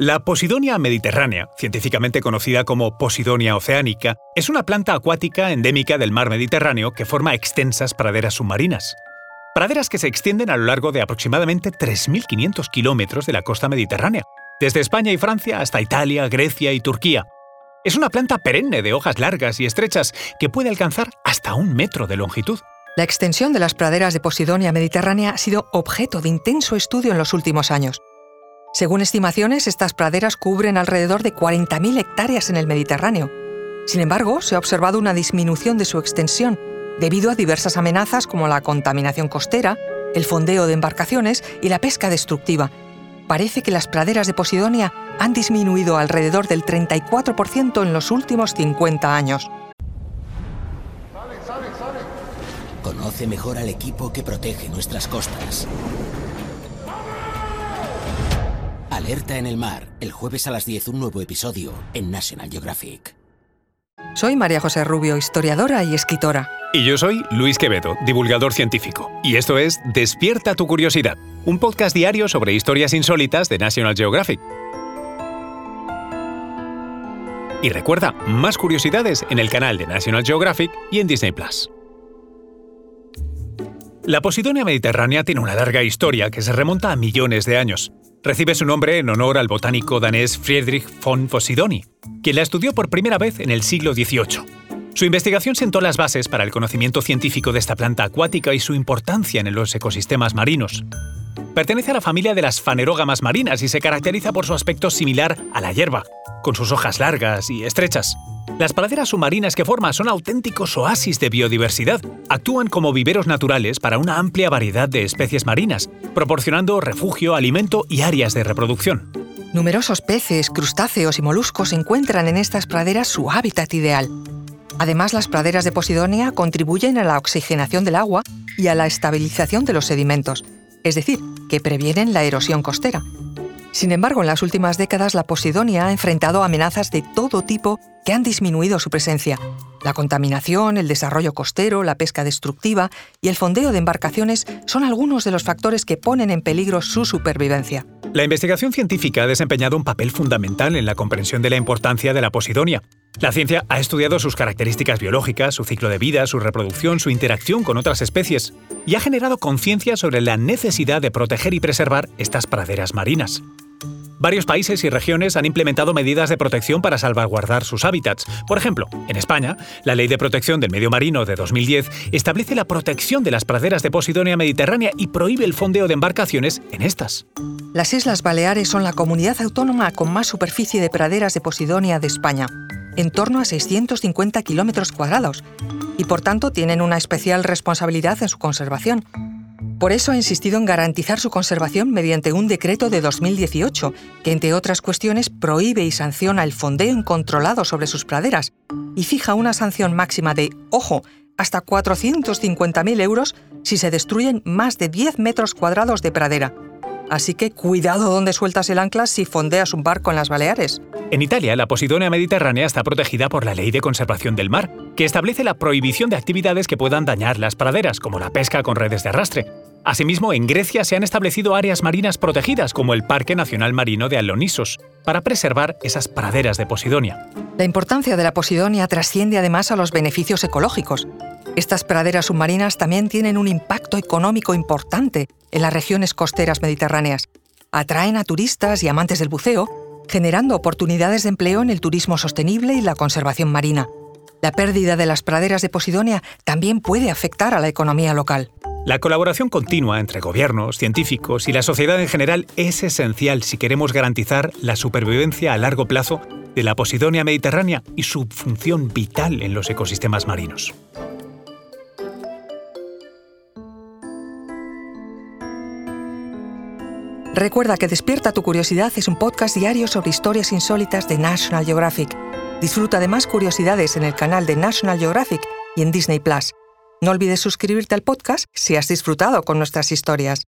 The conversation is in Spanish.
La Posidonia mediterránea, científicamente conocida como Posidonia oceanica, es una planta acuática endémica del mar Mediterráneo que forma extensas praderas submarinas. Praderas que se extienden a lo largo de aproximadamente 3.500 kilómetros de la costa mediterránea, desde España y Francia hasta Italia, Grecia y Turquía. Es una planta perenne de hojas largas y estrechas que puede alcanzar hasta un metro de longitud. La extensión de las praderas de Posidonia mediterránea ha sido objeto de intenso estudio en los últimos años. Según estimaciones, estas praderas cubren alrededor de 40.000 hectáreas en el Mediterráneo. Sin embargo, se ha observado una disminución de su extensión debido a diversas amenazas como la contaminación costera, el fondeo de embarcaciones y la pesca destructiva. Parece que las praderas de Posidonia han disminuido alrededor del 34% en los últimos 50 años. Conoce mejor al equipo que protege nuestras costas. Alerta en el mar, el jueves a las 10 un nuevo episodio en National Geographic. Soy María José Rubio, historiadora y escritora. Y yo soy Luis Quevedo, divulgador científico. Y esto es Despierta tu curiosidad, un podcast diario sobre historias insólitas de National Geographic. Y recuerda, más curiosidades en el canal de National Geographic y en Disney Plus. La Posidonia mediterránea tiene una larga historia que se remonta a millones de años. Recibe su nombre en honor al botánico danés Friedrich von Posidoni, quien la estudió por primera vez en el siglo XVIII. Su investigación sentó las bases para el conocimiento científico de esta planta acuática y su importancia en los ecosistemas marinos. Pertenece a la familia de las fanerógamas marinas y se caracteriza por su aspecto similar a la hierba, con sus hojas largas y estrechas. Las praderas submarinas que forma son auténticos oasis de biodiversidad. Actúan como viveros naturales para una amplia variedad de especies marinas, proporcionando refugio, alimento y áreas de reproducción. Numerosos peces, crustáceos y moluscos encuentran en estas praderas su hábitat ideal. Además, las praderas de Posidonia contribuyen a la oxigenación del agua y a la estabilización de los sedimentos, es decir, que previenen la erosión costera. Sin embargo, en las últimas décadas la Posidonia ha enfrentado amenazas de todo tipo que han disminuido su presencia. La contaminación, el desarrollo costero, la pesca destructiva y el fondeo de embarcaciones son algunos de los factores que ponen en peligro su supervivencia. La investigación científica ha desempeñado un papel fundamental en la comprensión de la importancia de la Posidonia. La ciencia ha estudiado sus características biológicas, su ciclo de vida, su reproducción, su interacción con otras especies, y ha generado conciencia sobre la necesidad de proteger y preservar estas praderas marinas. Varios países y regiones han implementado medidas de protección para salvaguardar sus hábitats. Por ejemplo, en España, la Ley de Protección del Medio Marino de 2010 establece la protección de las praderas de Posidonia mediterránea y prohíbe el fondeo de embarcaciones en estas. Las Islas Baleares son la comunidad autónoma con más superficie de praderas de Posidonia de España, en torno a 650 kilómetros cuadrados, y por tanto tienen una especial responsabilidad en su conservación. Por eso ha insistido en garantizar su conservación mediante un decreto de 2018, que entre otras cuestiones prohíbe y sanciona el fondeo incontrolado sobre sus praderas y fija una sanción máxima de, ojo, hasta 450.000 euros si se destruyen más de 10 metros cuadrados de pradera. Así que cuidado donde sueltas el ancla si fondeas un barco en las Baleares. En Italia, la Posidonia mediterránea está protegida por la Ley de Conservación del Mar, que establece la prohibición de actividades que puedan dañar las praderas, como la pesca con redes de arrastre. Asimismo, en Grecia se han establecido áreas marinas protegidas, como el Parque Nacional Marino de Alonisos, para preservar esas praderas de Posidonia. La importancia de la Posidonia trasciende además a los beneficios ecológicos. Estas praderas submarinas también tienen un impacto económico importante en las regiones costeras mediterráneas. Atraen a turistas y amantes del buceo, generando oportunidades de empleo en el turismo sostenible y la conservación marina. La pérdida de las praderas de Posidonia también puede afectar a la economía local. La colaboración continua entre gobiernos, científicos y la sociedad en general es esencial si queremos garantizar la supervivencia a largo plazo de la Posidonia mediterránea y su función vital en los ecosistemas marinos. Recuerda que Despierta tu Curiosidad es un podcast diario sobre historias insólitas de National Geographic. Disfruta de más curiosidades en el canal de National Geographic y en Disney Plus. No olvides suscribirte al podcast si has disfrutado con nuestras historias.